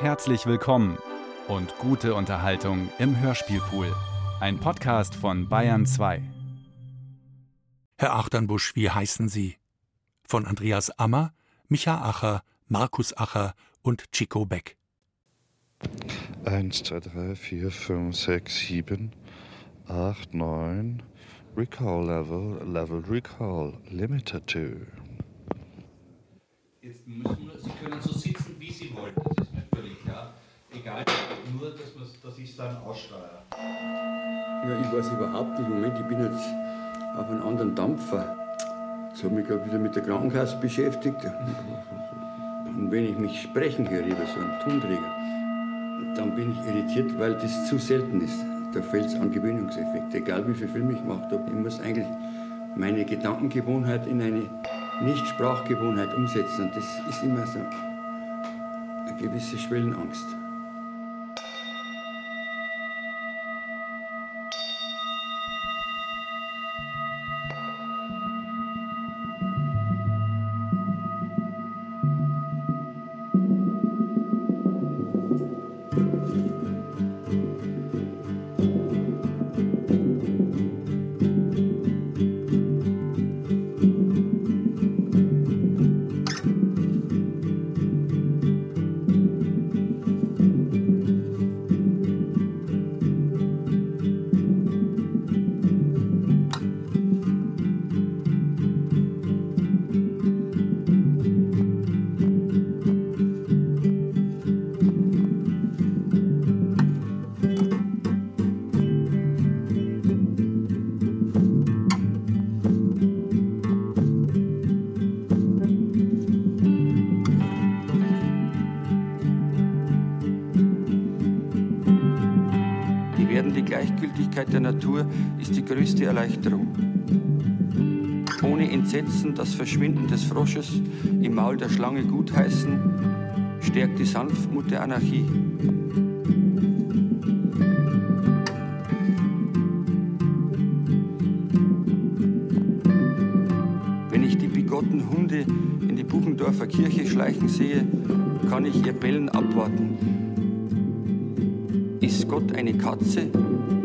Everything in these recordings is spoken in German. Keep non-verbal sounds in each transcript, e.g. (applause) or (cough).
Herzlich willkommen und gute Unterhaltung im Hörspielpool. Ein Podcast von Bayern 2. Herr Achternbusch, wie heißen Sie? Von Andreas Ammer, Micha Acher, Markus Acher und Chico Beck. 1, 2, 3, 4, 5, 6, 7, 8, 9. Recall Level, Level Recall, Limited 2. Jetzt müssen wir, Sie können so sitzen, wie Sie wollen, das ist mir völlig klar. Egal, nur, dass, dass ich es dann aussteuere. Ja, ich weiß überhaupt nicht. Moment, ich bin jetzt auf einem anderen Dampfer. Jetzt habe ich mich gerade wieder mit der Krankenkasse beschäftigt. Und wenn ich mich sprechen höre über so einen Tonträger, dann bin ich irritiert, weil das zu selten ist. Da fällt es an Gewöhnungseffekt. Egal wie viel Film ich gemacht habe, ich muss eigentlich meine Gedankengewohnheit in eine Nicht-Sprachgewohnheit umsetzen. Und das ist immer so eine gewisse Schwellenangst. Größte Erleichterung. Ohne Entsetzen das Verschwinden des Frosches im Maul der Schlange gutheißen, stärkt die Sanftmut der Anarchie. Wenn ich die bigotten Hunde in die Buchendorfer Kirche schleichen sehe, kann ich ihr Bellen abwarten. Ist Gott eine Katze,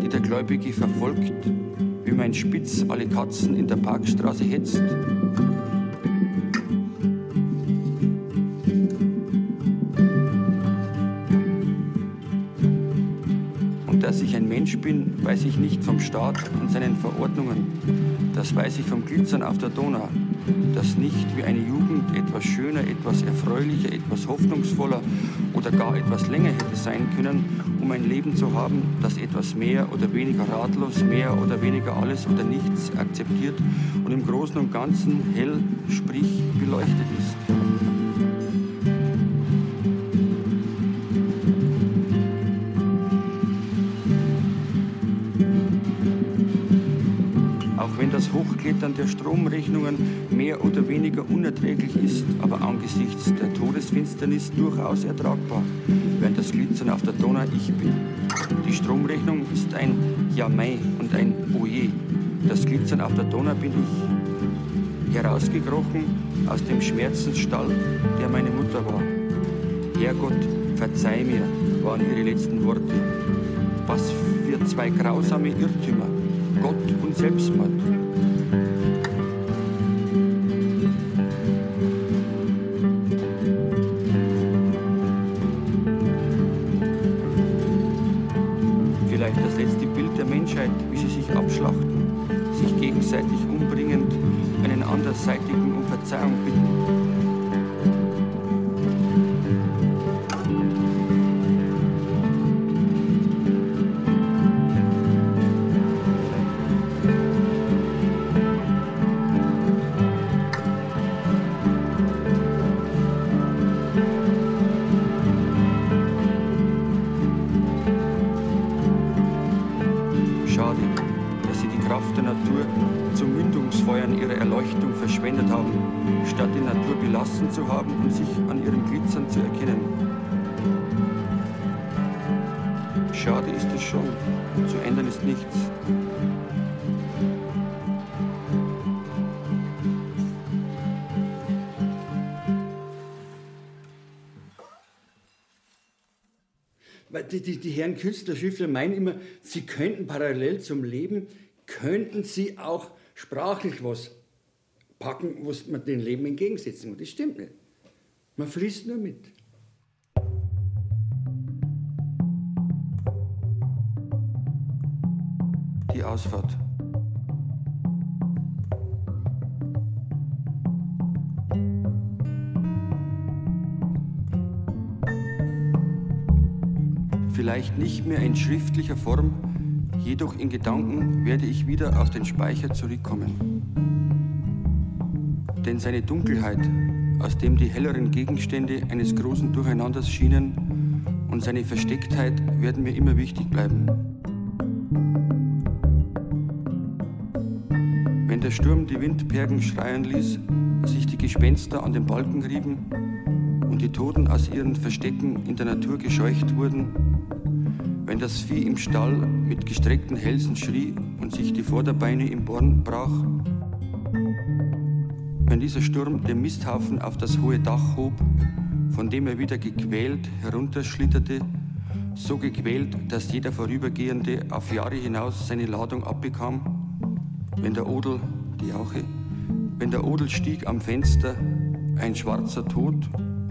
die der Gläubige verfolgt, mein Spitz alle Katzen in der Parkstraße hetzt? Und dass ich ein Mensch bin, weiß ich nicht vom Staat und seinen Verordnungen. Das weiß ich vom Glitzern auf der Donau. Das nicht wie eine Jugend etwas schöner, etwas erfreulicher, etwas hoffnungsvoller oder gar etwas länger hätte sein können, um ein Leben zu haben, das etwas mehr oder weniger ratlos, mehr oder weniger alles oder nichts akzeptiert und im Großen und Ganzen hell, sprich beleuchtet ist. Auch wenn das Hochklettern der Stromrechnungen mehr oder weniger unerträglich ist, aber angesichts der Todesfinsternis durchaus ertragbar, das Glitzern auf der Donau ich bin. Die Stromrechnung ist ein Jamai und ein Oje. Das Glitzern auf der Donau bin ich. Herausgekrochen aus dem Schmerzensstall, der meine Mutter war. Herrgott, verzeih mir, waren ihre letzten Worte. Was für zwei grausame Irrtümer. Gott und Selbstmord. Nichts. die, die, die Herren Künstler, Schriftler meinen immer, sie könnten parallel zum Leben, könnten sie auch sprachlich was packen, was man dem Leben entgegensetzen muss. Das stimmt nicht. Man fließt nur mit. Die Ausfahrt. Vielleicht nicht mehr in schriftlicher Form, jedoch in Gedanken werde ich wieder auf den Speicher zurückkommen. Denn seine Dunkelheit, aus dem die helleren Gegenstände eines großen Durcheinanders schienen, und seine Verstecktheit werden mir immer wichtig bleiben. Der Sturm die Windpergen schreien ließ, sich die Gespenster an den Balken rieben und die Toten aus ihren Verstecken in der Natur gescheucht wurden, wenn das Vieh im Stall mit gestreckten Hälsen schrie und sich die Vorderbeine im Born brach, wenn dieser Sturm den Misthaufen auf das hohe Dach hob, von dem er wieder gequält herunterschlitterte, so gequält, dass jeder Vorübergehende auf Jahre hinaus seine Ladung abbekam, wenn der Odel, Jauche, wenn der Odel stieg am Fenster, ein schwarzer Tod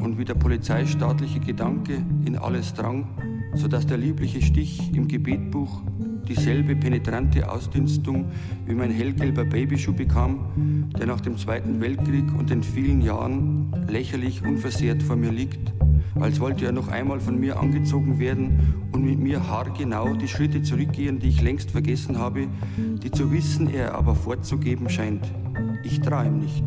und wie der polizeistaatliche Gedanke in alles drang, so dass der liebliche Stich im Gebetbuch dieselbe penetrante Ausdünstung wie mein hellgelber Babyschuh bekam, der nach dem Zweiten Weltkrieg und den vielen Jahren lächerlich unversehrt vor mir liegt, als wollte er noch einmal von mir angezogen werden und mit mir haargenau die Schritte zurückgehen, die ich längst vergessen habe, die zu wissen er aber vorzugeben scheint. Ich traue ihm nicht.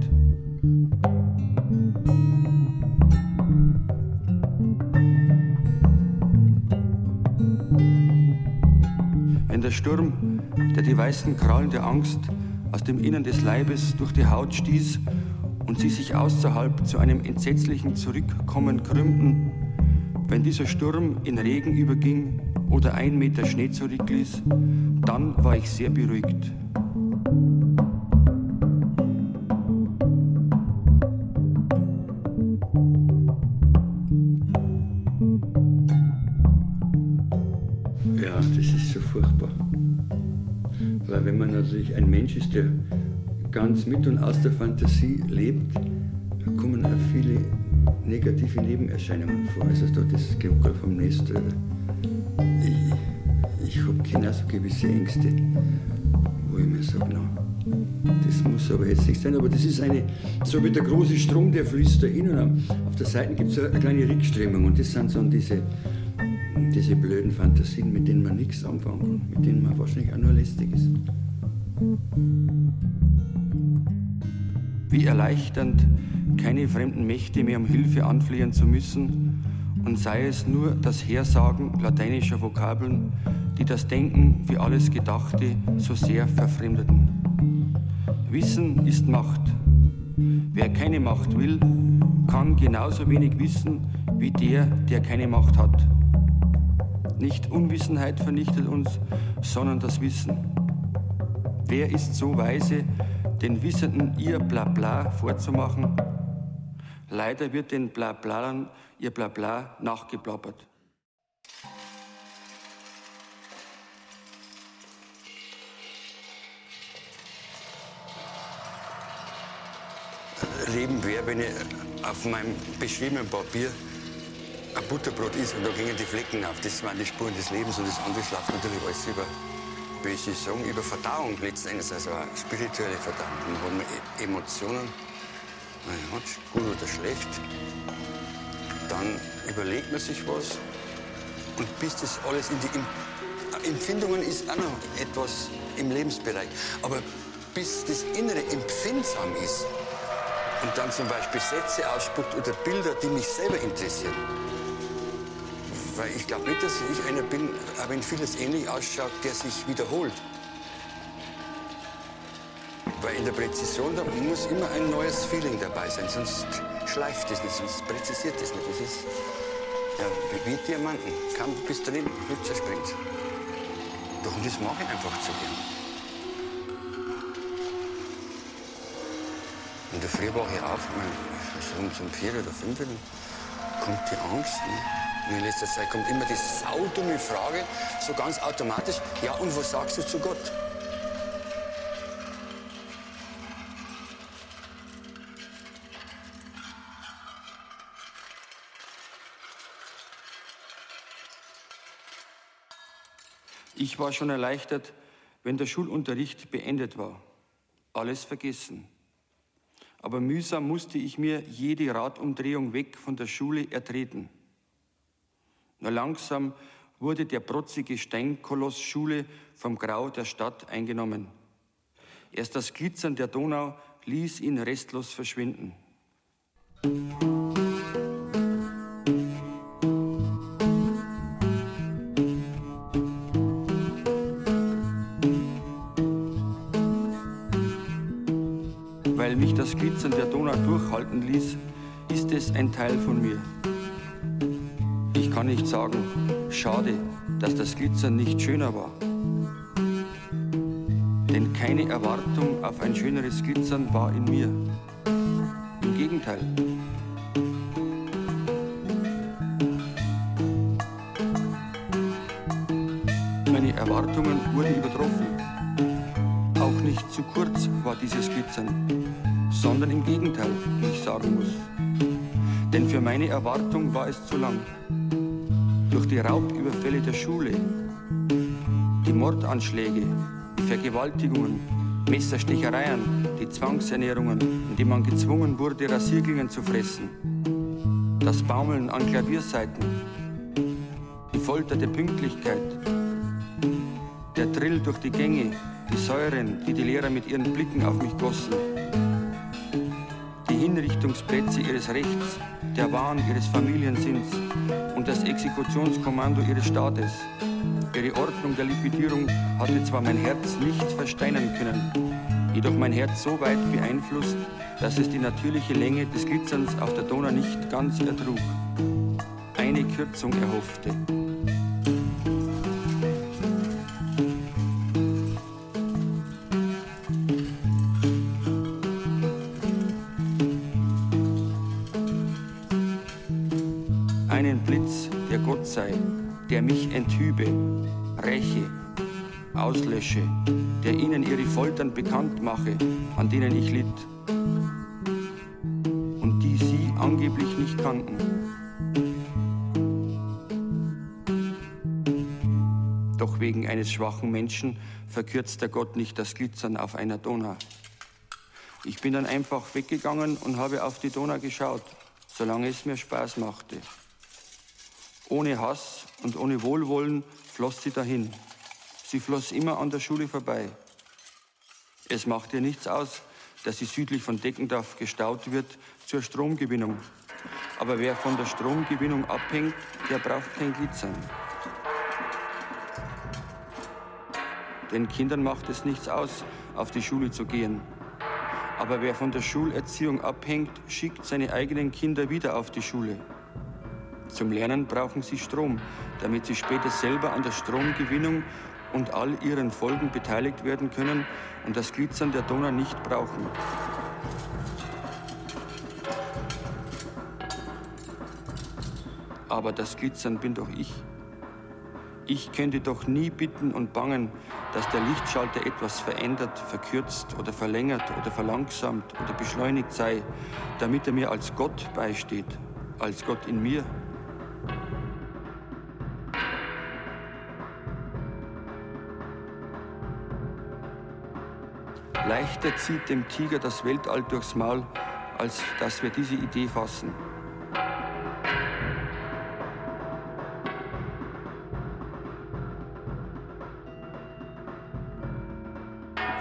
der Sturm, der die weißen Krallen der Angst aus dem Innern des Leibes durch die Haut stieß und sie sich außerhalb zu einem entsetzlichen Zurückkommen krümmten, wenn dieser Sturm in Regen überging oder ein Meter Schnee zurückließ, dann war ich sehr beruhigt. natürlich ein Mensch ist, der ganz mit und aus der Fantasie lebt, kommen auch viele negative Nebenerscheinungen vor. Also da das Geruckel vom Nest. Äh, ich, ich habe genauso gewisse Ängste, wo ich mir sage, no, das muss aber jetzt nicht sein. Aber das ist eine, so wie der große Strom, der fließt da hin und auf der Seite gibt es eine kleine Rückströmung und das sind so diese, diese blöden Fantasien, mit denen man nichts anfangen kann, mit denen man wahrscheinlich auch nur lästig ist. Wie erleichternd, keine fremden Mächte mehr um Hilfe anflehen zu müssen, und sei es nur das Hersagen lateinischer Vokabeln, die das Denken wie alles Gedachte so sehr verfremdeten. Wissen ist Macht. Wer keine Macht will, kann genauso wenig wissen wie der, der keine Macht hat. Nicht Unwissenheit vernichtet uns, sondern das Wissen. Wer ist so weise, den Wissenden ihr Blabla vorzumachen? Leider wird den Blablern ihr Blabla nachgeplappert. Leben wäre, wenn ich auf meinem beschriebenen Papier ein Butterbrot ist und da gingen die Flecken auf. Das waren die Spuren des Lebens und das andere schlaft natürlich alles über Sie sagen, über Verdauung letzten Endes, also spirituelle Verdauung, wo man e- Emotionen, man hat gut oder schlecht, dann überlegt man sich was. Und bis das alles in die in, Empfindungen ist auch noch etwas im Lebensbereich, aber bis das Innere empfindsam ist und dann zum Beispiel Sätze ausspuckt oder Bilder, die mich selber interessieren, weil ich glaube nicht, dass ich einer bin, auch wenn vieles ähnlich ausschaut, der sich wiederholt. Weil in der Präzision, da muss immer ein neues Feeling dabei sein, sonst schleift es nicht, sonst präzisiert es nicht. Das ist ja, wie Diamanten. Kaum bis drin, hübsch springt. Doch und das mache ich einfach zu gern. In der Früh wache ich auf, um, um vier oder fünf, kommt die Angst. Ne? In letzter Zeit kommt immer die saudumme Frage, so ganz automatisch, ja und was sagst du zu Gott? Ich war schon erleichtert, wenn der Schulunterricht beendet war. Alles vergessen. Aber mühsam musste ich mir jede Radumdrehung weg von der Schule ertreten. Nur langsam wurde der protzige Steinkoloss Schule vom Grau der Stadt eingenommen. Erst das Glitzern der Donau ließ ihn restlos verschwinden. Weil mich das Glitzern der Donau durchhalten ließ, ist es ein Teil von mir. Kann nicht sagen, schade, dass das Glitzern nicht schöner war. Denn keine Erwartung auf ein schöneres Glitzern war in mir. Im Gegenteil. Meine Erwartungen wurden übertroffen. Auch nicht zu kurz war dieses Glitzern, sondern im Gegenteil, wie ich sagen muss. Denn für meine Erwartung war es zu lang. Durch die Raubüberfälle der Schule, die Mordanschläge, die Vergewaltigungen, Messerstechereien, die Zwangsernährungen, in denen man gezwungen wurde, Rasierklingen zu fressen, das Baumeln an Klavierseiten, die Folter der Pünktlichkeit, der Drill durch die Gänge, die Säuren, die die Lehrer mit ihren Blicken auf mich gossen, die Hinrichtungsplätze ihres Rechts, der Wahn ihres Familiensinns das Exekutionskommando ihres Staates. Ihre Ordnung der Liquidierung hatte zwar mein Herz nicht versteinern können, jedoch mein Herz so weit beeinflusst, dass es die natürliche Länge des Glitzerns auf der Donau nicht ganz ertrug. Eine Kürzung erhoffte. Auslösche, der ihnen ihre Foltern bekannt mache, an denen ich litt und die sie angeblich nicht kannten. Doch wegen eines schwachen Menschen verkürzt der Gott nicht das Glitzern auf einer Donau. Ich bin dann einfach weggegangen und habe auf die Donau geschaut, solange es mir Spaß machte. Ohne Hass und ohne Wohlwollen floss sie dahin. Sie floss immer an der Schule vorbei. Es macht ihr nichts aus, dass sie südlich von Deckendorf gestaut wird zur Stromgewinnung. Aber wer von der Stromgewinnung abhängt, der braucht kein Glitzern. Den Kindern macht es nichts aus, auf die Schule zu gehen. Aber wer von der Schulerziehung abhängt, schickt seine eigenen Kinder wieder auf die Schule. Zum Lernen brauchen sie Strom, damit sie später selber an der Stromgewinnung und all ihren Folgen beteiligt werden können und das Glitzern der Donau nicht brauchen. Aber das Glitzern bin doch ich. Ich könnte doch nie bitten und bangen, dass der Lichtschalter etwas verändert, verkürzt oder verlängert oder verlangsamt oder beschleunigt sei, damit er mir als Gott beisteht, als Gott in mir. Leichter zieht dem Tiger das Weltall durchs Maul, als dass wir diese Idee fassen.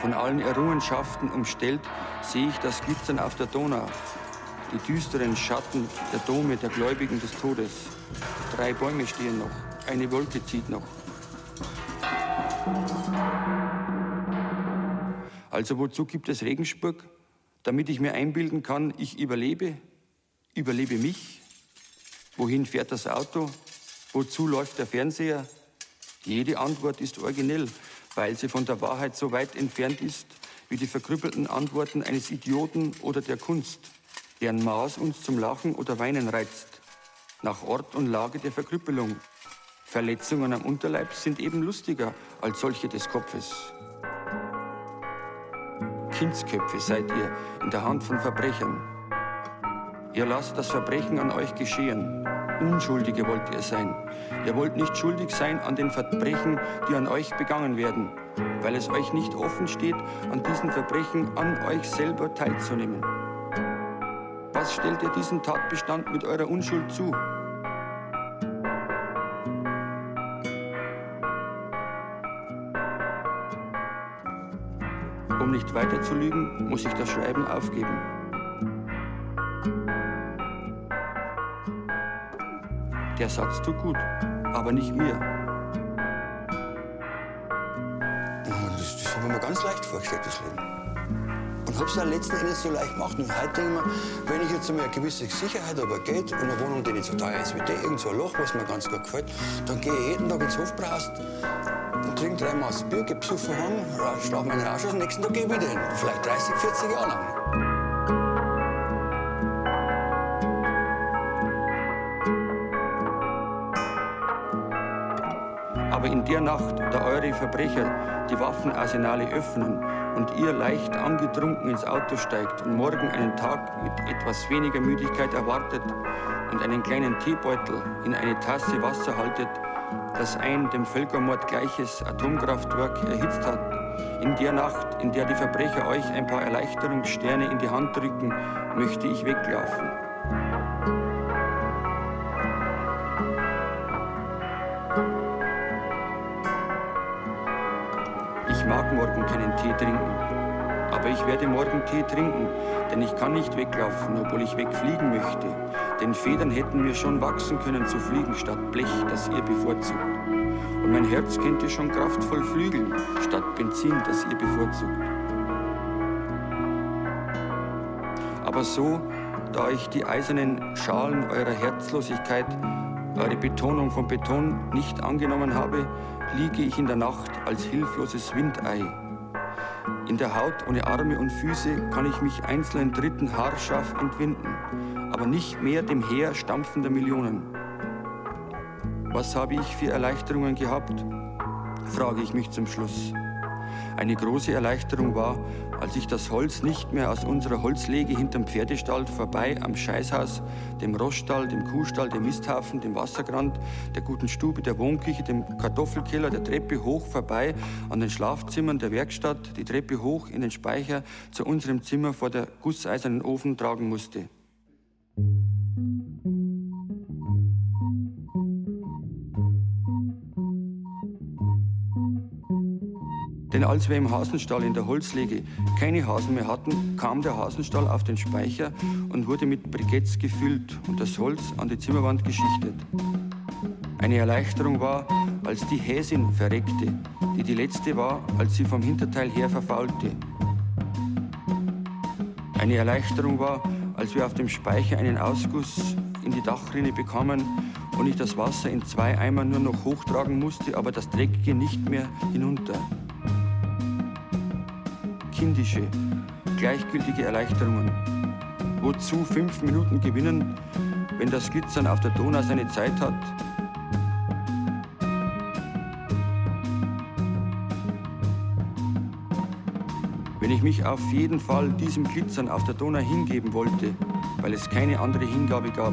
Von allen Errungenschaften umstellt sehe ich das Glitzern auf der Donau, die düsteren Schatten der Dome der Gläubigen des Todes. Drei Bäume stehen noch, eine Wolke zieht noch. Also wozu gibt es Regensburg? Damit ich mir einbilden kann, ich überlebe, überlebe mich. Wohin fährt das Auto? Wozu läuft der Fernseher? Jede Antwort ist originell, weil sie von der Wahrheit so weit entfernt ist wie die verkrüppelten Antworten eines Idioten oder der Kunst, deren Maß uns zum Lachen oder Weinen reizt. nach Ort und Lage der Verkrüppelung. Verletzungen am Unterleib sind eben lustiger als solche des Kopfes. Kindsköpfe seid ihr in der Hand von Verbrechern. Ihr lasst das Verbrechen an euch geschehen. Unschuldige wollt ihr sein. Ihr wollt nicht schuldig sein an den Verbrechen, die an euch begangen werden, weil es euch nicht offen steht, an diesen Verbrechen an euch selber teilzunehmen. Was stellt ihr diesen Tatbestand mit eurer Unschuld zu? Um nicht weiter zu lügen, muss ich das Schreiben aufgeben. Der Satz tut gut, aber nicht mir. Das, das habe ich mir ganz leicht vorgestellt, das Leben. Und habe es dann letzten Endes so leicht gemacht. Und heute denke ich mir, wenn ich jetzt eine gewisse Sicherheit habe, Geld und eine Wohnung, die nicht so teuer ist wie die, irgend so ein Loch, was mir ganz gut gefällt, dann gehe ich jeden Tag ins Hofbrast und trinke drei Maß Bier, gehe besoffen heim, schlafe meinen Rausch aus, am nächsten Tag gehe ich wieder hin. Vielleicht 30, 40 Jahre lang. Aber in der Nacht, da eure Verbrecher die Waffenarsenale öffnen und ihr leicht angetrunken ins Auto steigt und morgen einen Tag mit etwas weniger Müdigkeit erwartet und einen kleinen Teebeutel in eine Tasse Wasser haltet, das ein dem Völkermord gleiches Atomkraftwerk erhitzt hat, in der Nacht, in der die Verbrecher euch ein paar Erleichterungssterne in die Hand drücken, möchte ich weglaufen. Tee trinken. Aber ich werde morgen Tee trinken, denn ich kann nicht weglaufen, obwohl ich wegfliegen möchte. Denn Federn hätten mir schon wachsen können zu fliegen statt Blech, das ihr bevorzugt. Und mein Herz könnte schon kraftvoll flügeln, statt Benzin, das ihr bevorzugt. Aber so, da ich die eisernen Schalen eurer Herzlosigkeit, eure Betonung von Beton nicht angenommen habe, liege ich in der Nacht als hilfloses Windei. In der Haut ohne Arme und Füße kann ich mich einzelnen Dritten haarscharf entwinden, aber nicht mehr dem Heer stampfender Millionen. Was habe ich für Erleichterungen gehabt? frage ich mich zum Schluss. Eine große Erleichterung war, als ich das Holz nicht mehr aus unserer Holzlege hinterm Pferdestall vorbei am Scheißhaus, dem Roststall, dem Kuhstall, dem Misthafen, dem Wassergrand, der guten Stube, der Wohnküche, dem Kartoffelkeller, der Treppe hoch vorbei an den Schlafzimmern der Werkstatt, die Treppe hoch in den Speicher zu unserem Zimmer vor der gusseisernen Ofen tragen musste. Denn als wir im Hasenstall in der Holzlege keine Hasen mehr hatten, kam der Hasenstall auf den Speicher und wurde mit Briketts gefüllt und das Holz an die Zimmerwand geschichtet. Eine Erleichterung war, als die Häsin verreckte, die die letzte war, als sie vom Hinterteil her verfaulte. Eine Erleichterung war, als wir auf dem Speicher einen Ausguss in die Dachrinne bekamen und ich das Wasser in zwei Eimern nur noch hochtragen musste, aber das Dreckige nicht mehr hinunter kindische, gleichgültige Erleichterungen. Wozu fünf Minuten gewinnen, wenn das Glitzern auf der Donau seine Zeit hat? Wenn ich mich auf jeden Fall diesem Glitzern auf der Donau hingeben wollte, weil es keine andere Hingabe gab.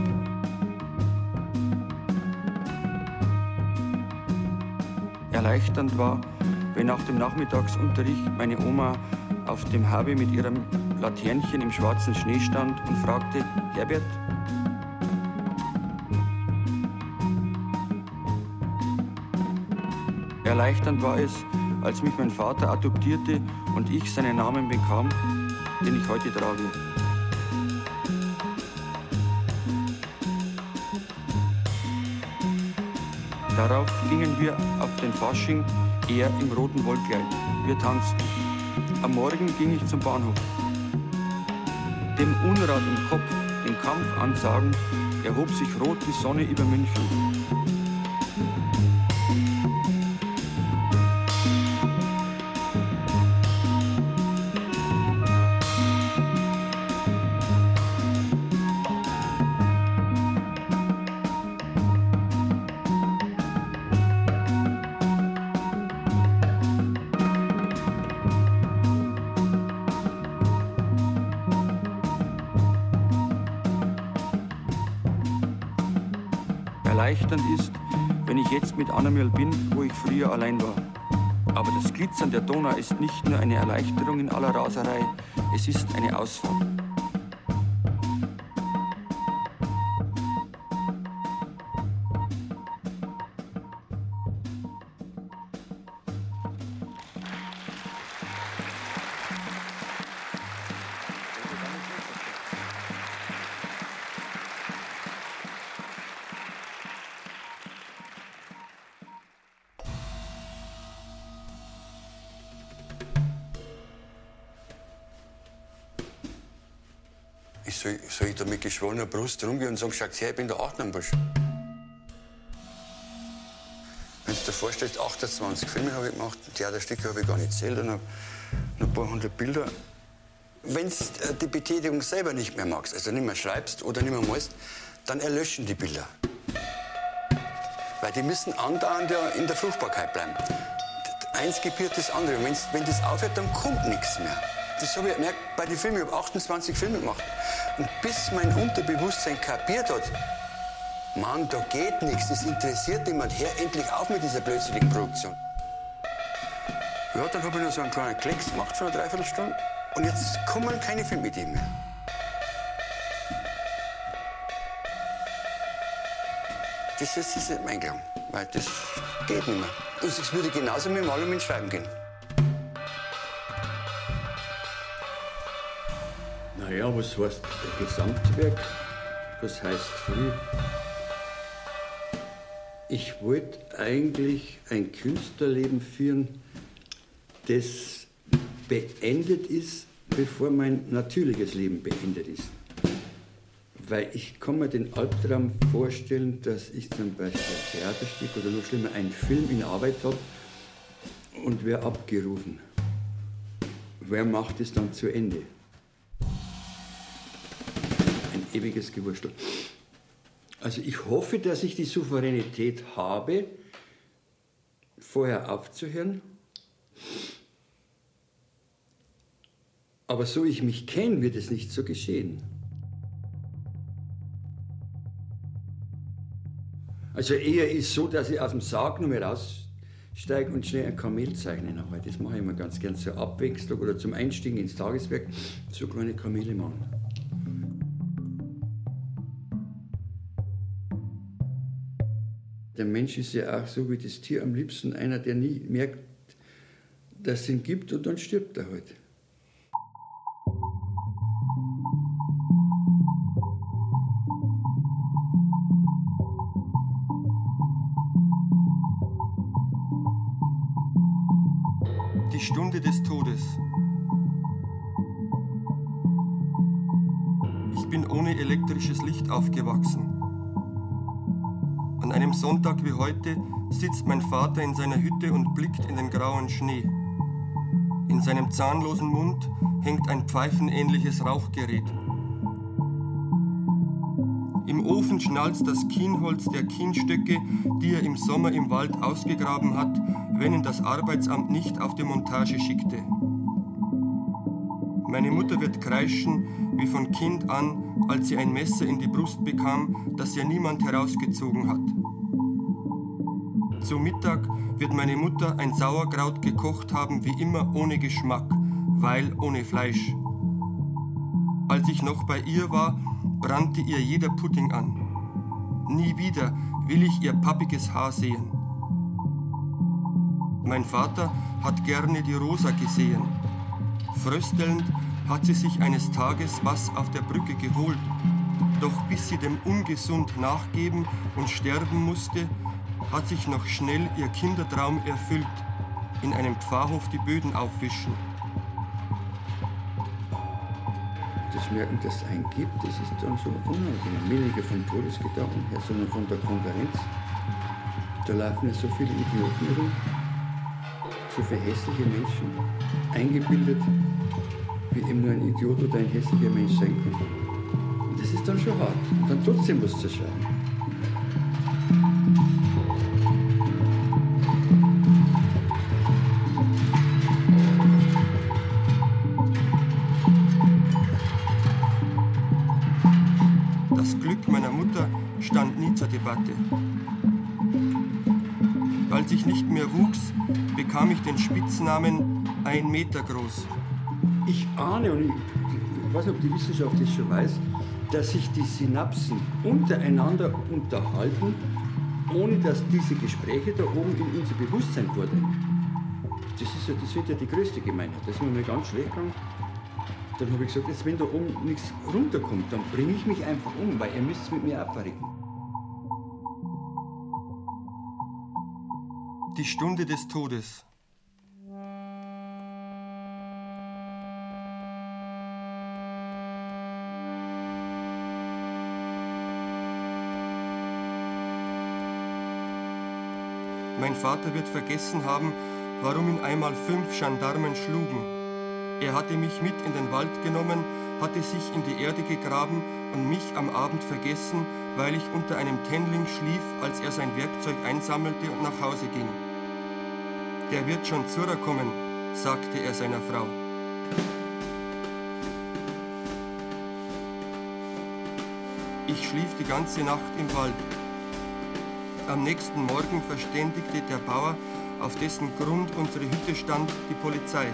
Erleichternd war, wenn nach dem Nachmittagsunterricht meine Oma auf dem Habe mit ihrem Laternchen im schwarzen Schnee stand und fragte, Herbert, Erleichternd war es, als mich mein Vater adoptierte und ich seinen Namen bekam, den ich heute trage. Darauf gingen wir auf den Fasching, er im roten Wollkleid. Wir tanzten. Am Morgen ging ich zum Bahnhof. Dem Unrat im Kopf, den Kampf ansagend, erhob sich rot die Sonne über München. Glitzern der Donau ist nicht nur eine Erleichterung in aller Raserei, es ist eine Ausfahrt. Brust rumgehen und sagen, schaut her, ich bin der Achternbusch. Wenn du dir vorstellst, 28 Filme habe ich gemacht, Theaterstücke habe ich gar nicht gezählt und habe noch ein paar hundert Bilder. Wenn du die Betätigung selber nicht mehr magst, also nicht mehr schreibst oder nicht mehr malst, dann erlöschen die Bilder. Weil die müssen andauernd in der Fruchtbarkeit bleiben. Eins gebiert das andere. Und wenn das aufhört, dann kommt nichts mehr. Das habe ich gemerkt bei den Filmen. Ich habe 28 Filme gemacht. Und bis mein Unterbewusstsein kapiert hat, Mann, da geht nichts, das interessiert niemand. Hör endlich auf mit dieser blödsinnigen Produktion. Ja, dann habe ich noch so einen kleinen Klecks gemacht für eine Dreiviertelstunde. Und jetzt kommen keine Filmideen mehr. Das ist, das ist mein Glauben, weil das geht nicht mehr. Und es würde genauso mit dem Malen und mit Schreiben gehen. Naja, was heißt Gesamtwerk? Was heißt früh? Ich wollte eigentlich ein Künstlerleben führen, das beendet ist, bevor mein natürliches Leben beendet ist. Weil ich kann mir den Albtraum vorstellen, dass ich zum Beispiel ein Theaterstück oder noch schlimmer einen Film in Arbeit habe und wer abgerufen. Wer macht es dann zu Ende? Ewiges Gewurstel. Also ich hoffe, dass ich die Souveränität habe, vorher aufzuhören. Aber so ich mich kenne, wird es nicht so geschehen. Also eher ist so, dass ich aus dem Sarg nur mehr raussteige und schnell ein Kamel zeichnen. Aber das mache ich immer ganz gern zur Abwechslung oder zum Einstiegen ins Tageswerk, so kleine Kamele machen. Der Mensch ist ja auch so wie das Tier am liebsten einer, der nie merkt, dass es ihn gibt und dann stirbt er halt. Die Stunde des Todes. Ich bin ohne elektrisches Licht aufgewachsen. An einem Sonntag wie heute sitzt mein Vater in seiner Hütte und blickt in den grauen Schnee. In seinem zahnlosen Mund hängt ein pfeifenähnliches Rauchgerät. Im Ofen schnalzt das Kienholz der Kienstöcke, die er im Sommer im Wald ausgegraben hat, wenn ihn das Arbeitsamt nicht auf die Montage schickte. Meine Mutter wird kreischen, wie von Kind an, als sie ein Messer in die Brust bekam, das ihr niemand herausgezogen hat. Zu Mittag wird meine Mutter ein Sauerkraut gekocht haben, wie immer ohne Geschmack, weil ohne Fleisch. Als ich noch bei ihr war, brannte ihr jeder Pudding an. Nie wieder will ich ihr pappiges Haar sehen. Mein Vater hat gerne die Rosa gesehen. Fröstelnd hat sie sich eines Tages was auf der Brücke geholt. Doch bis sie dem ungesund nachgeben und sterben musste, hat sich noch schnell ihr Kindertraum erfüllt, in einem Pfarrhof die Böden aufwischen. Das Merken, dass es einen gibt, das ist dann so unangenehm. Weniger vom Todesgedanken her, sondern von der Konkurrenz. Da laufen ja so viele Idioten rum, so viele hässliche Menschen, eingebildet, wie eben nur ein Idiot oder ein hässlicher Mensch sein kann. Und das ist dann schon hart. Und dann trotzdem was zu schreiben. Den Spitznamen ein Meter groß. Ich ahne, und ich, ich weiß nicht, ob die Wissenschaft das schon weiß, dass sich die Synapsen untereinander unterhalten, ohne dass diese Gespräche da oben in unser Bewusstsein vordringen. Das, ist ja, das wird ja die größte Gemeinheit. Das ist mir ganz schlecht gegangen. Dann habe ich gesagt, jetzt wenn da oben nichts runterkommt, dann bringe ich mich einfach um, weil ihr müsst es mit mir abverrecken. Die Stunde des Todes. Mein Vater wird vergessen haben, warum ihn einmal fünf Gendarmen schlugen. Er hatte mich mit in den Wald genommen, hatte sich in die Erde gegraben und mich am Abend vergessen, weil ich unter einem Tenling schlief, als er sein Werkzeug einsammelte und nach Hause ging. Der wird schon zurückkommen, sagte er seiner Frau. Ich schlief die ganze Nacht im Wald. Am nächsten Morgen verständigte der Bauer, auf dessen Grund unsere Hütte stand, die Polizei.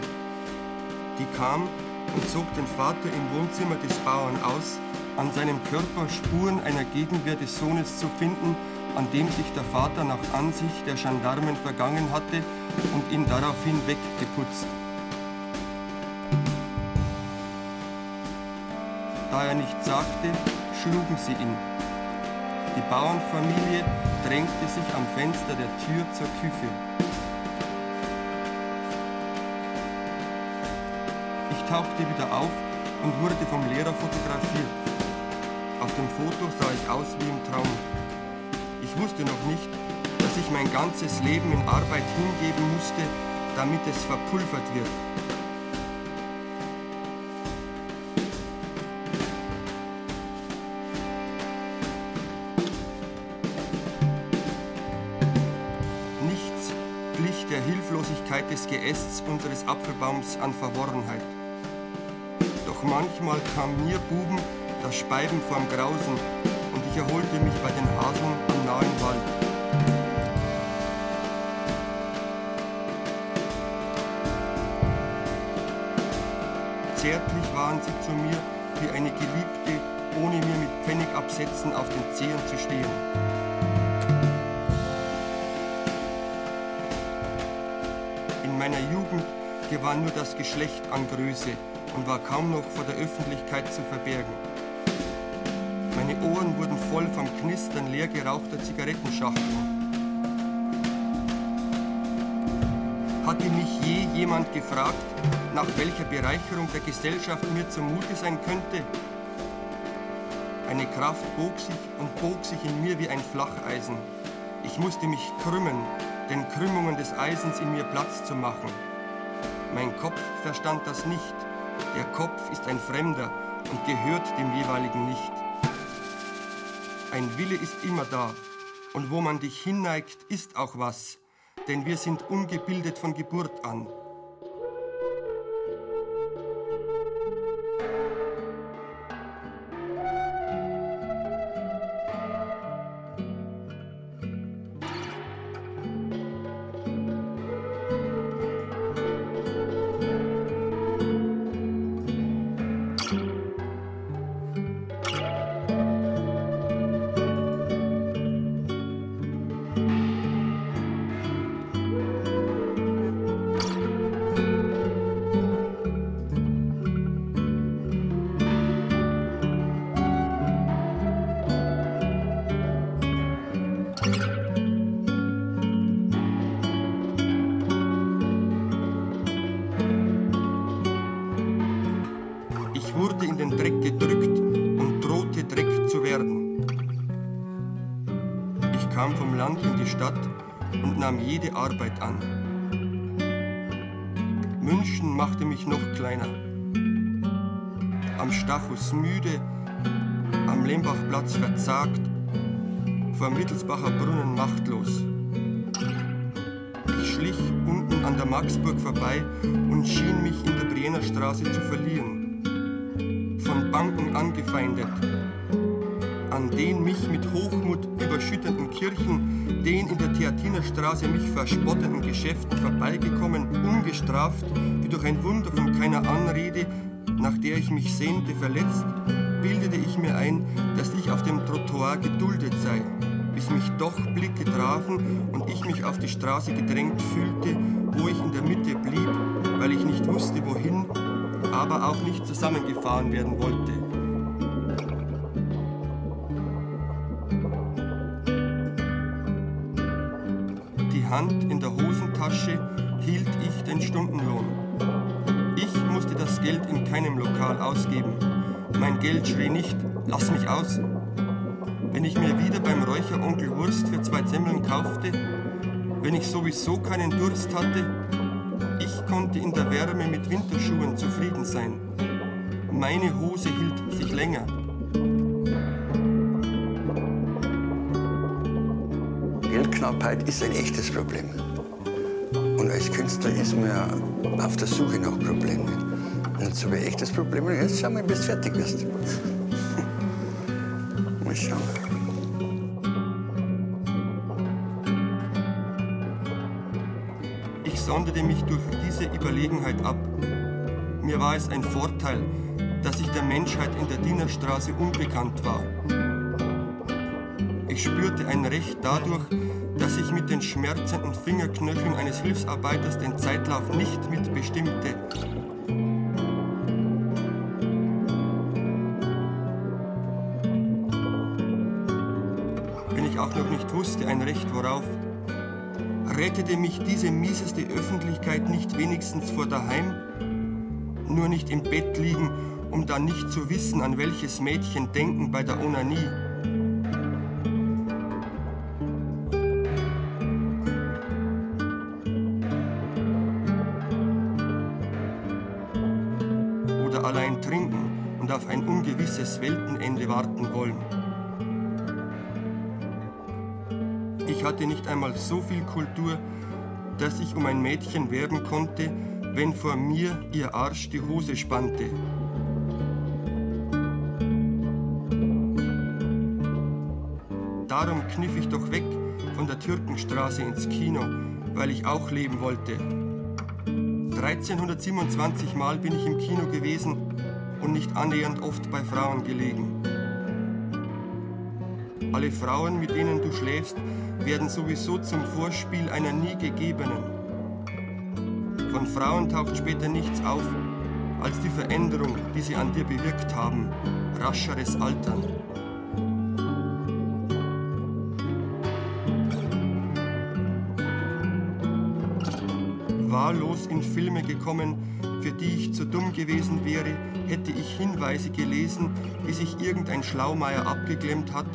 Die kam und zog den Vater im Wohnzimmer des Bauern aus, an seinem Körper Spuren einer Gegenwehr des Sohnes zu finden, an dem sich der Vater nach Ansicht der Gendarmen vergangen hatte und ihn daraufhin weggeputzt. Da er nichts sagte, schlugen sie ihn. Bauernfamilie drängte sich am Fenster der Tür zur Küche. Ich tauchte wieder auf und wurde vom Lehrer fotografiert. Auf dem Foto sah ich aus wie im Traum. Ich wusste noch nicht, dass ich mein ganzes Leben in Arbeit hingeben musste, damit es verpulvert wird. Der Hilflosigkeit des Geästs unseres Apfelbaums an Verworrenheit. Doch manchmal kam mir Buben das Speiben vorm Grausen und ich erholte mich bei den Haseln am nahen Wald. Zärtlich waren sie zu mir wie eine Geliebte, ohne mir mit Pfennigabsätzen auf den Zehen zu stehen. In meiner Jugend gewann nur das Geschlecht an Größe und war kaum noch vor der Öffentlichkeit zu verbergen. Meine Ohren wurden voll vom Knistern leer gerauchter Zigarettenschachteln. Hatte mich je jemand gefragt, nach welcher Bereicherung der Gesellschaft mir zumute sein könnte? Eine Kraft bog sich und bog sich in mir wie ein Flacheisen. Ich musste mich krümmen, den Krümmungen des Eisens in mir Platz zu machen. Mein Kopf verstand das nicht. Der Kopf ist ein Fremder und gehört dem jeweiligen nicht. Ein Wille ist immer da, und wo man dich hinneigt, ist auch was, denn wir sind ungebildet von Geburt an. Jede Arbeit an. München machte mich noch kleiner. Am Stachus müde, am Lembachplatz verzagt, vor Mittelsbacher Brunnen machtlos. Ich schlich unten an der Maxburg vorbei und schien mich in der Brienner Straße zu verlieren von Banken angefeindet. An den mich mit Hochmut Theatinerstraße mich verspottenden Geschäften vorbeigekommen, ungestraft, wie durch ein Wunder von keiner Anrede, nach der ich mich sehnte, verletzt, bildete ich mir ein, dass ich auf dem Trottoir geduldet sei, bis mich doch Blicke trafen und ich mich auf die Straße gedrängt fühlte, wo ich in der Mitte blieb, weil ich nicht wusste, wohin, aber auch nicht zusammengefahren werden wollte. Hand in der Hosentasche hielt ich den Stundenlohn. Ich musste das Geld in keinem Lokal ausgeben. Mein Geld schrie nicht, lass mich aus. Wenn ich mir wieder beim Räucheronkel Wurst für zwei Semmeln kaufte, wenn ich sowieso keinen Durst hatte, ich konnte in der Wärme mit Winterschuhen zufrieden sein. Meine Hose hielt sich länger. Geldknappheit ist ein echtes Problem. Und als Künstler ist man ja auf der Suche nach Problemen. Und so ein echtes Problem. Jetzt schauen wir, bis du fertig wirst. (laughs) Mal schauen. Ich sonderte mich durch diese Überlegenheit ab. Mir war es ein Vorteil, dass ich der Menschheit in der Dienerstraße unbekannt war. Ich spürte ein Recht dadurch, dass ich mit den schmerzenden Fingerknöcheln eines Hilfsarbeiters den Zeitlauf nicht mitbestimmte. Wenn ich auch noch nicht wusste, ein Recht worauf, rettete mich diese mieseste Öffentlichkeit nicht wenigstens vor daheim? Nur nicht im Bett liegen, um dann nicht zu wissen, an welches Mädchen denken bei der Onanie. Oder allein trinken und auf ein ungewisses Weltenende warten wollen. Ich hatte nicht einmal so viel Kultur, dass ich um ein Mädchen werben konnte, wenn vor mir ihr Arsch die Hose spannte. Darum kniff ich doch weg von der Türkenstraße ins Kino, weil ich auch leben wollte. 1327 Mal bin ich im Kino gewesen und nicht annähernd oft bei Frauen gelegen. Alle Frauen, mit denen du schläfst, werden sowieso zum Vorspiel einer nie gegebenen. Von Frauen taucht später nichts auf, als die Veränderung, die sie an dir bewirkt haben, rascheres Altern. Wahllos in Filme gekommen, für die ich zu dumm gewesen wäre, hätte ich Hinweise gelesen, wie sich irgendein Schlaumeier abgeklemmt hat,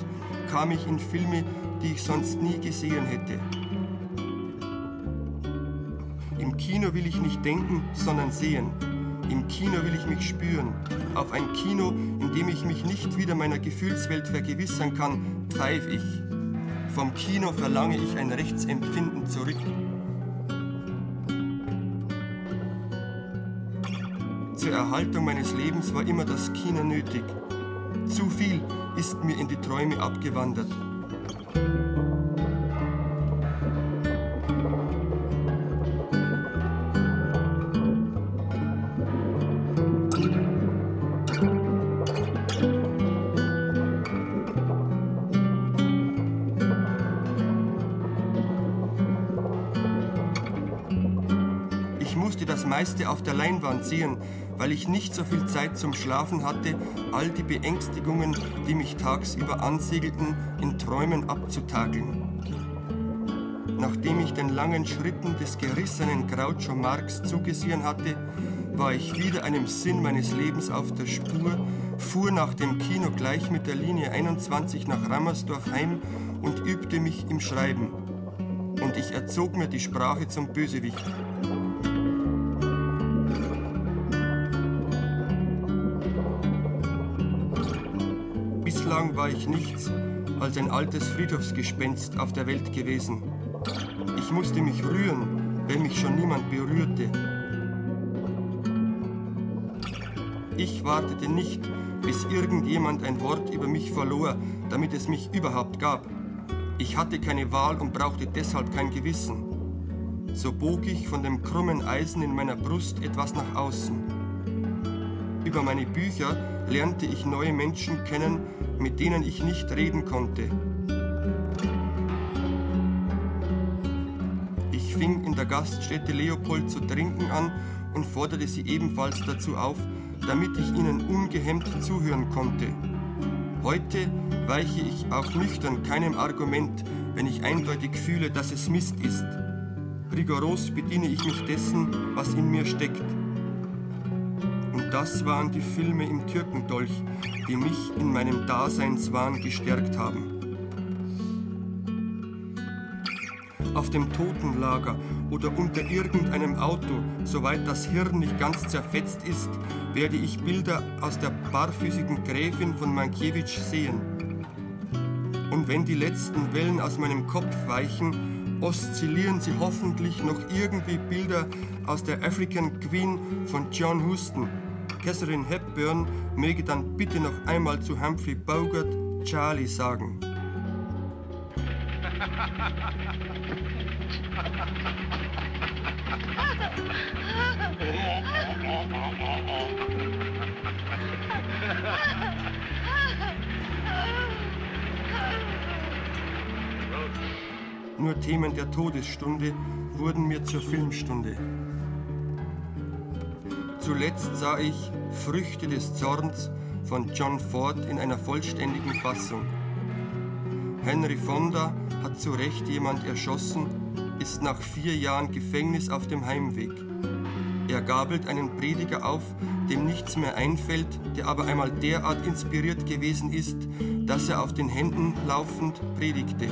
kam ich in Filme, die ich sonst nie gesehen hätte. Im Kino will ich nicht denken, sondern sehen. Im Kino will ich mich spüren. Auf ein Kino, in dem ich mich nicht wieder meiner Gefühlswelt vergewissern kann, pfeif ich. Vom Kino verlange ich ein Rechtsempfinden zurück. Zur Erhaltung meines Lebens war immer das Kino nötig. Zu viel ist mir in die Träume abgewandert. Ich musste das meiste auf der Leinwand sehen, weil ich nicht so viel Zeit zum Schlafen hatte, all die Beängstigungen, die mich tagsüber ansiedelten, in Träumen abzutakeln. Nachdem ich den langen Schritten des gerissenen Groucho Marx zugesehen hatte, war ich wieder einem Sinn meines Lebens auf der Spur, fuhr nach dem Kino gleich mit der Linie 21 nach Rammersdorf heim und übte mich im Schreiben. Und ich erzog mir die Sprache zum Bösewicht. War ich nichts als ein altes Friedhofsgespenst auf der Welt gewesen. Ich musste mich rühren, wenn mich schon niemand berührte. Ich wartete nicht, bis irgendjemand ein Wort über mich verlor, damit es mich überhaupt gab. Ich hatte keine Wahl und brauchte deshalb kein Gewissen. So bog ich von dem krummen Eisen in meiner Brust etwas nach außen. Über meine Bücher lernte ich neue Menschen kennen, mit denen ich nicht reden konnte. Ich fing in der Gaststätte Leopold zu trinken an und forderte sie ebenfalls dazu auf, damit ich ihnen ungehemmt zuhören konnte. Heute weiche ich auch nüchtern keinem Argument, wenn ich eindeutig fühle, dass es Mist ist. Rigoros bediene ich mich dessen, was in mir steckt. Das waren die Filme im Türkendolch, die mich in meinem Daseinswahn gestärkt haben. Auf dem Totenlager oder unter irgendeinem Auto, soweit das Hirn nicht ganz zerfetzt ist, werde ich Bilder aus der barfüßigen Gräfin von Mankiewicz sehen. Und wenn die letzten Wellen aus meinem Kopf weichen, oszillieren sie hoffentlich noch irgendwie Bilder aus der African Queen von John Huston. Catherine Hepburn möge dann bitte noch einmal zu Humphrey Bogart Charlie sagen. Nur Themen der Todesstunde wurden mir zur Filmstunde. Zuletzt sah ich Früchte des Zorns von John Ford in einer vollständigen Fassung. Henry Fonda hat zu Recht jemand erschossen, ist nach vier Jahren Gefängnis auf dem Heimweg. Er gabelt einen Prediger auf, dem nichts mehr einfällt, der aber einmal derart inspiriert gewesen ist, dass er auf den Händen laufend predigte.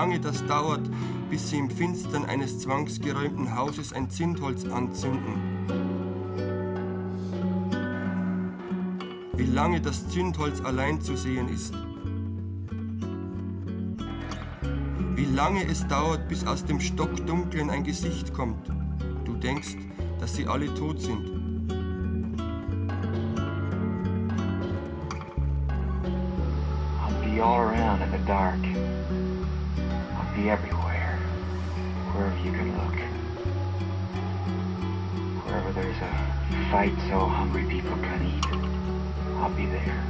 Lange das dauert, bis sie im Finstern eines zwangsgeräumten Hauses ein Zündholz anzünden. Wie lange das Zündholz allein zu sehen ist. Wie lange es dauert, bis aus dem Stockdunklen ein Gesicht kommt. Du denkst, dass sie alle tot sind. I'll be all around in the dark. Be everywhere, wherever you can look. Wherever there's a fight so hungry people can eat, I'll be there.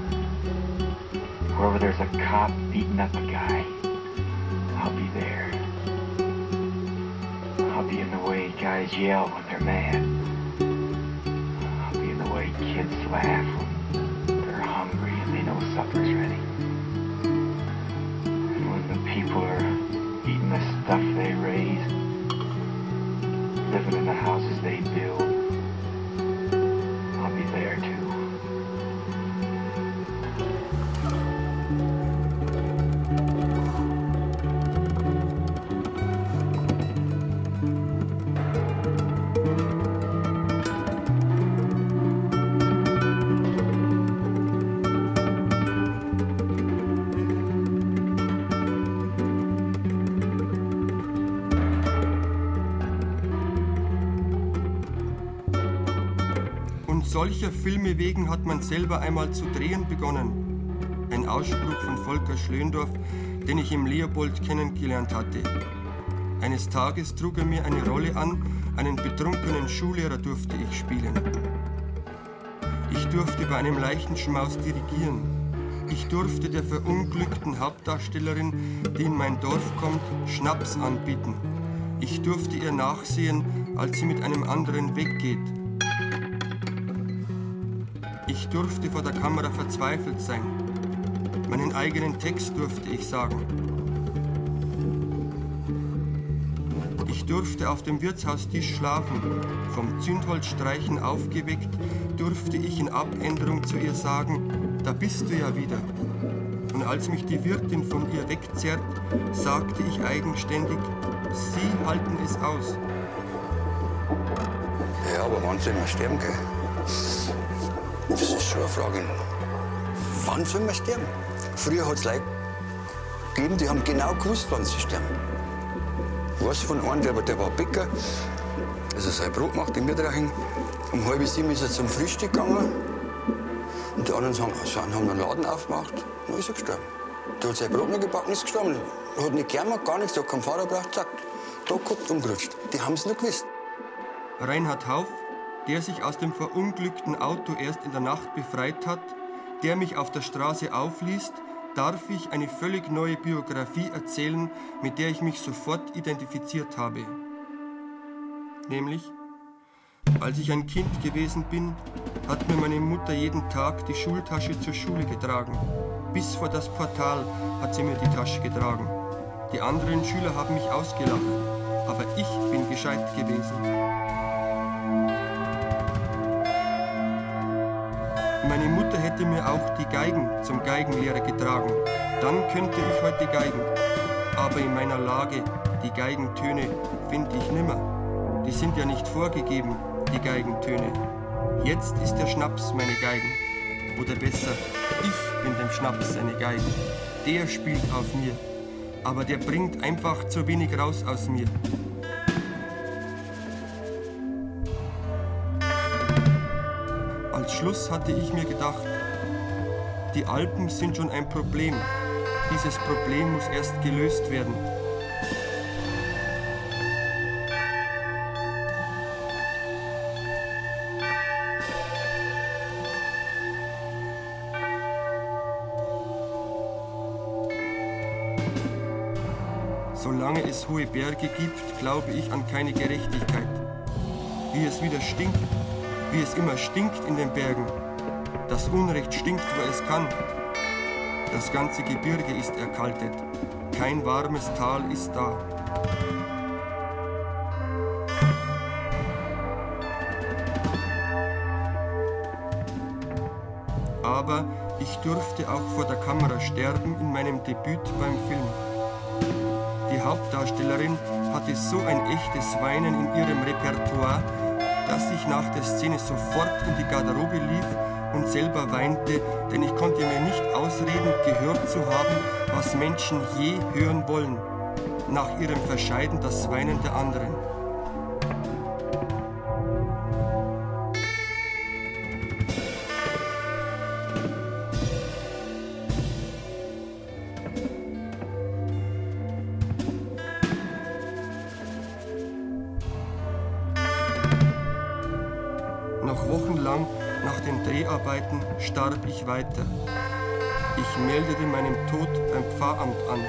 Wherever there's a cop beating up a guy, I'll be there. I'll be in the way guys yell when they're mad. I'll be in the way kids laugh when they're hungry and they know supper's ready. In the houses they build, solcher Filme wegen hat man selber einmal zu drehen begonnen. Ein Ausspruch von Volker Schlöndorff, den ich im Leopold kennengelernt hatte. Eines Tages trug er mir eine Rolle an, einen betrunkenen Schullehrer durfte ich spielen. Ich durfte bei einem Leichenschmaus dirigieren. Ich durfte der verunglückten Hauptdarstellerin, die in mein Dorf kommt, Schnaps anbieten. Ich durfte ihr nachsehen, als sie mit einem anderen weggeht. Ich durfte vor der Kamera verzweifelt sein. Meinen eigenen Text durfte ich sagen. Ich durfte auf dem Wirtshaustisch schlafen. Vom Zündholzstreichen aufgeweckt, durfte ich in Abänderung zu ihr sagen, da bist du ja wieder. Und als mich die Wirtin von ihr wegzerrt, sagte ich eigenständig, Sie halten es aus. Ja, aber wann soll man sterben, gell? Das ist schon eine Frage. Wann soll man sterben? Früher hat es Leute gegeben, die haben genau gewusst, wann sie sterben. Ich weiß von einem, der, der war Bäcker, also sein Brot gemacht in Mitraching. Um halb sieben ist er zum Frühstück gegangen. Und die anderen haben, haben einen Laden aufgemacht, dann ist er gestorben. Der hat sein Brot noch gebacken, ist gestorben. Hat nicht gern gar nichts, hat keinen Fahrer braucht, zack. Da gehabt, umgerutscht. Die haben es nicht gewusst. Reinhard Hauf, der sich aus dem verunglückten Auto erst in der Nacht befreit hat, der mich auf der Straße aufliest, darf ich eine völlig neue Biografie erzählen, mit der ich mich sofort identifiziert habe. Nämlich, als ich ein Kind gewesen bin, hat mir meine Mutter jeden Tag die Schultasche zur Schule getragen. Bis vor das Portal hat sie mir die Tasche getragen. Die anderen Schüler haben mich ausgelacht, aber ich bin gescheit gewesen. Meine Mutter hätte mir auch die Geigen zum Geigenlehrer getragen. Dann könnte ich heute geigen. Aber in meiner Lage, die Geigentöne finde ich nimmer. Die sind ja nicht vorgegeben, die Geigentöne. Jetzt ist der Schnaps meine Geigen. Oder besser, ich bin dem Schnaps seine Geigen. Der spielt auf mir. Aber der bringt einfach zu wenig raus aus mir. Schluss hatte ich mir gedacht, die Alpen sind schon ein Problem. Dieses Problem muss erst gelöst werden. Solange es hohe Berge gibt, glaube ich an keine Gerechtigkeit. Wie es wieder stinkt, wie es immer stinkt in den Bergen. Das Unrecht stinkt, wo es kann. Das ganze Gebirge ist erkaltet. Kein warmes Tal ist da. Aber ich durfte auch vor der Kamera sterben in meinem Debüt beim Film. Die Hauptdarstellerin hatte so ein echtes Weinen in ihrem Repertoire, dass ich nach der Szene sofort in die Garderobe lief und selber weinte, denn ich konnte mir nicht ausreden, gehört zu haben, was Menschen je hören wollen, nach ihrem Verscheiden das Weinen der anderen. Weiter. Ich meldete meinen Tod beim Pfarramt an.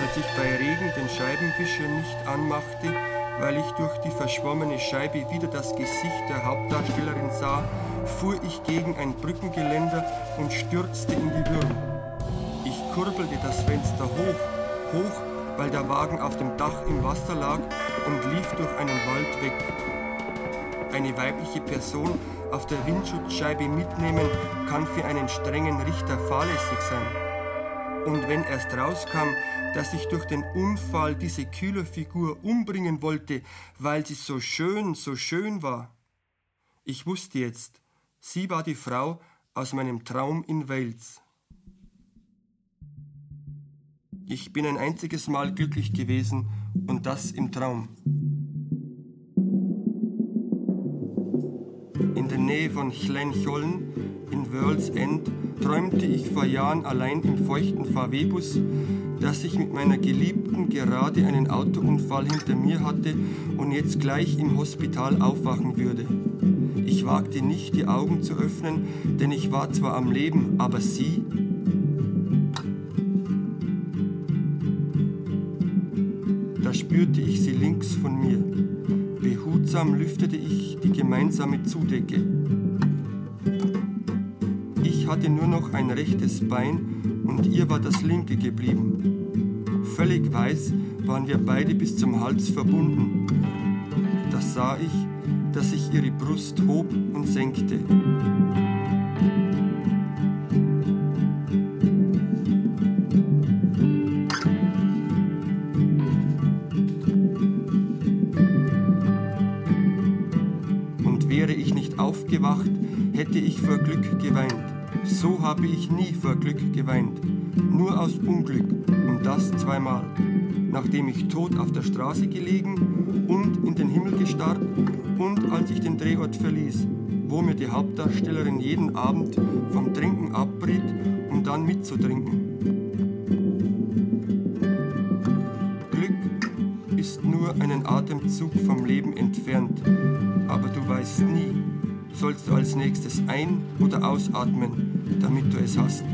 Als ich bei Regen den Scheibenwischer nicht anmachte, weil ich durch die verschwommene Scheibe wieder das Gesicht der Hauptdarstellerin sah, fuhr ich gegen ein Brückengeländer und stürzte in die Würm. Ich kurbelte das Fenster hoch, hoch, weil der Wagen auf dem Dach im Wasser lag und lief durch einen Wald weg. Eine weibliche Person auf der Windschutzscheibe mitnehmen kann für einen strengen Richter fahrlässig sein. Und wenn erst rauskam, dass ich durch den Unfall diese Kühlerfigur umbringen wollte, weil sie so schön, so schön war. Ich wusste jetzt, sie war die Frau aus meinem Traum in Wales. Ich bin ein einziges Mal glücklich gewesen und das im Traum. In der Nähe von Llangollen in World's End träumte ich vor Jahren allein im feuchten VW-Bus, dass ich mit meiner Geliebten gerade einen Autounfall hinter mir hatte und jetzt gleich im Hospital aufwachen würde. Ich wagte nicht, die Augen zu öffnen, denn ich war zwar am Leben, aber sie, spürte ich sie links von mir. Behutsam lüftete ich die gemeinsame Zudecke. Ich hatte nur noch ein rechtes Bein und ihr war das linke geblieben. Völlig weiß waren wir beide bis zum Hals verbunden. Da sah ich, dass sich ihre Brust hob und senkte. Vor Glück geweint. So habe ich nie vor Glück geweint, nur aus Unglück und das zweimal. nachdem ich tot auf der Straße gelegen und in den Himmel gestarrt und als ich den Drehort verließ, wo mir die Hauptdarstellerin jeden Abend vom Trinken abbriet, um dann mitzutrinken. Glück ist nur einen Atemzug vom Leben entfernt, aber du weißt nie, sollst du als nächstes ein- oder ausatmen, damit du es hast.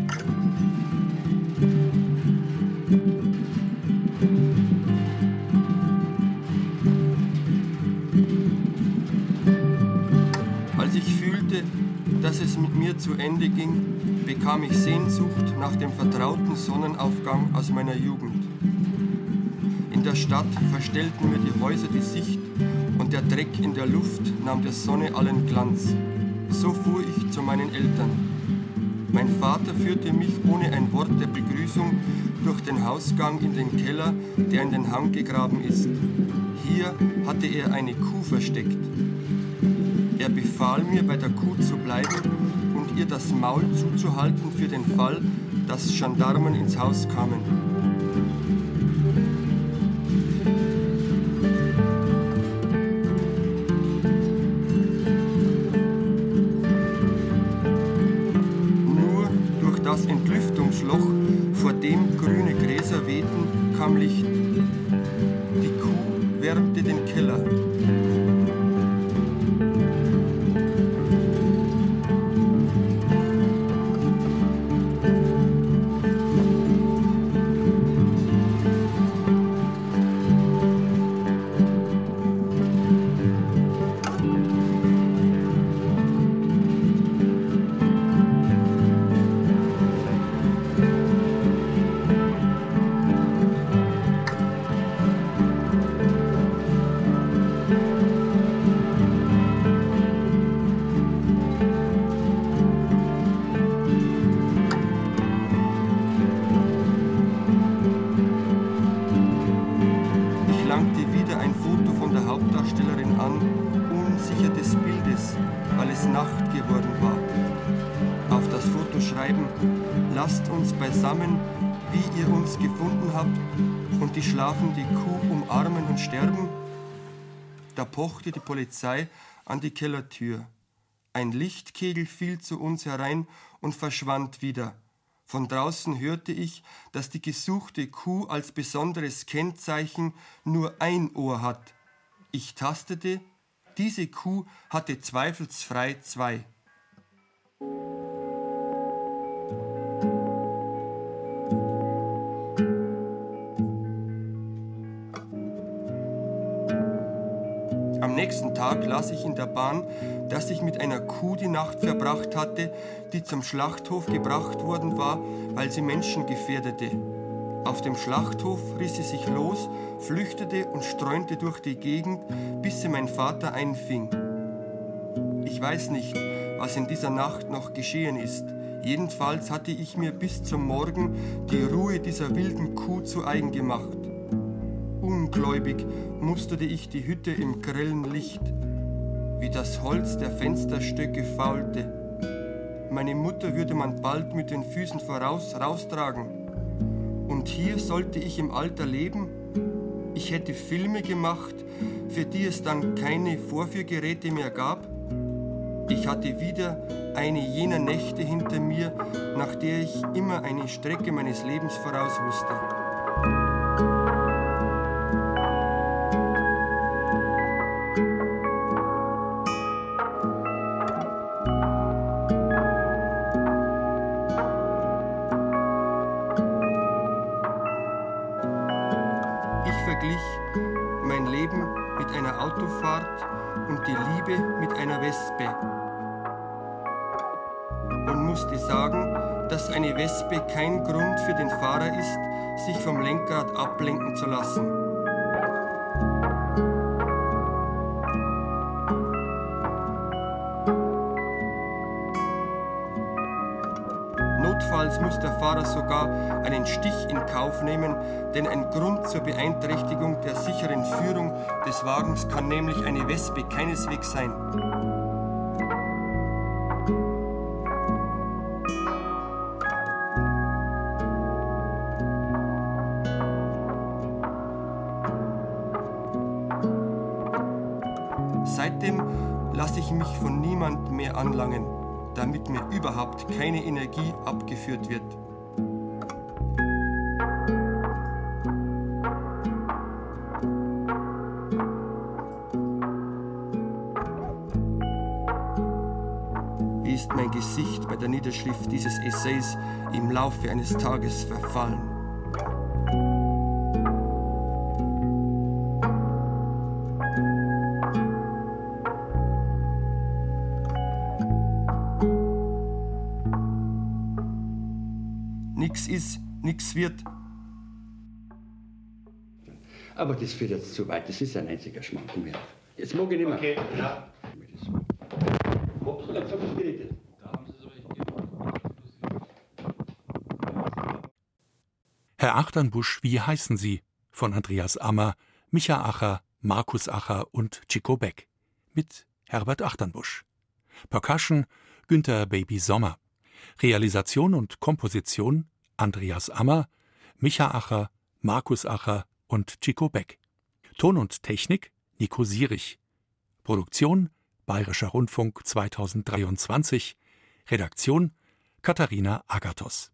Als ich fühlte, dass es mit mir zu Ende ging, bekam ich Sehnsucht nach dem vertrauten Sonnenaufgang aus meiner Jugend. In der Stadt verstellten mir die Häuser die Sicht und der Dreck in der Luft nahm der Sonne allen Glanz. So fuhr ich zu meinen Eltern. Mein Vater führte mich ohne ein Wort der Begrüßung durch den Hausgang in den Keller, der in den Hang gegraben ist. Hier hatte er eine Kuh versteckt. Er befahl mir, bei der Kuh zu bleiben und ihr das Maul zuzuhalten für den Fall, dass Gendarmen ins Haus kamen. Und die Kuh umarmen und sterben. Da pochte die Polizei an die Kellertür. Ein Lichtkegel fiel zu uns herein und verschwand wieder. Von draußen hörte ich, dass die gesuchte Kuh als besonderes Kennzeichen nur ein Ohr hat. Ich tastete, diese Kuh hatte zweifelsfrei zwei. Am nächsten Tag las ich in der Bahn, dass ich mit einer Kuh die Nacht verbracht hatte, die zum Schlachthof gebracht worden war, weil sie Menschen gefährdete. Auf dem Schlachthof riss sie sich los, flüchtete und streunte durch die Gegend, bis sie mein Vater einfing. Ich weiß nicht, was in dieser Nacht noch geschehen ist. Jedenfalls hatte ich mir bis zum Morgen die Ruhe dieser wilden Kuh zu eigen gemacht. Ungläubig musterte ich die Hütte im grellen Licht, wie das Holz der Fensterstöcke faulte. Meine Mutter würde man bald mit den Füßen voraus raustragen. Und hier sollte ich im Alter leben? Ich hätte Filme gemacht, für die es dann keine Vorführgeräte mehr gab. Ich hatte wieder eine jener Nächte hinter mir, nach der ich immer eine Strecke meines Lebens voraus wusste. Kein Grund für den Fahrer ist, sich vom Lenkrad ablenken zu lassen. Notfalls muss der Fahrer sogar einen Stich in Kauf nehmen, denn ein Grund zur Beeinträchtigung der sicheren Führung des Wagens kann nämlich eine Wespe keineswegs sein. Anlangen, damit mir überhaupt keine Energie abgeführt wird. Wie ist mein Gesicht bei der Niederschrift dieses Essays im Laufe eines Tages verfallen? Nix wird. Aber das führt jetzt zu weit. Das ist ein einziger Schmankerl mehr. Jetzt mag ich nicht mehr. Okay, ja. Herr Achternbusch, wie heißen Sie? von Andreas Ammer, Micha Acher, Markus Acher und Chico Beck. Mit Herbert Achternbusch. Percussion Günther Baby Sommer. Realisation und Komposition Andreas Ammer, Micha Acher, Markus Acher und Chico Beck. Ton und Technik Nico Sierich. Produktion Bayerischer Rundfunk 2023. Redaktion Katharina Agathos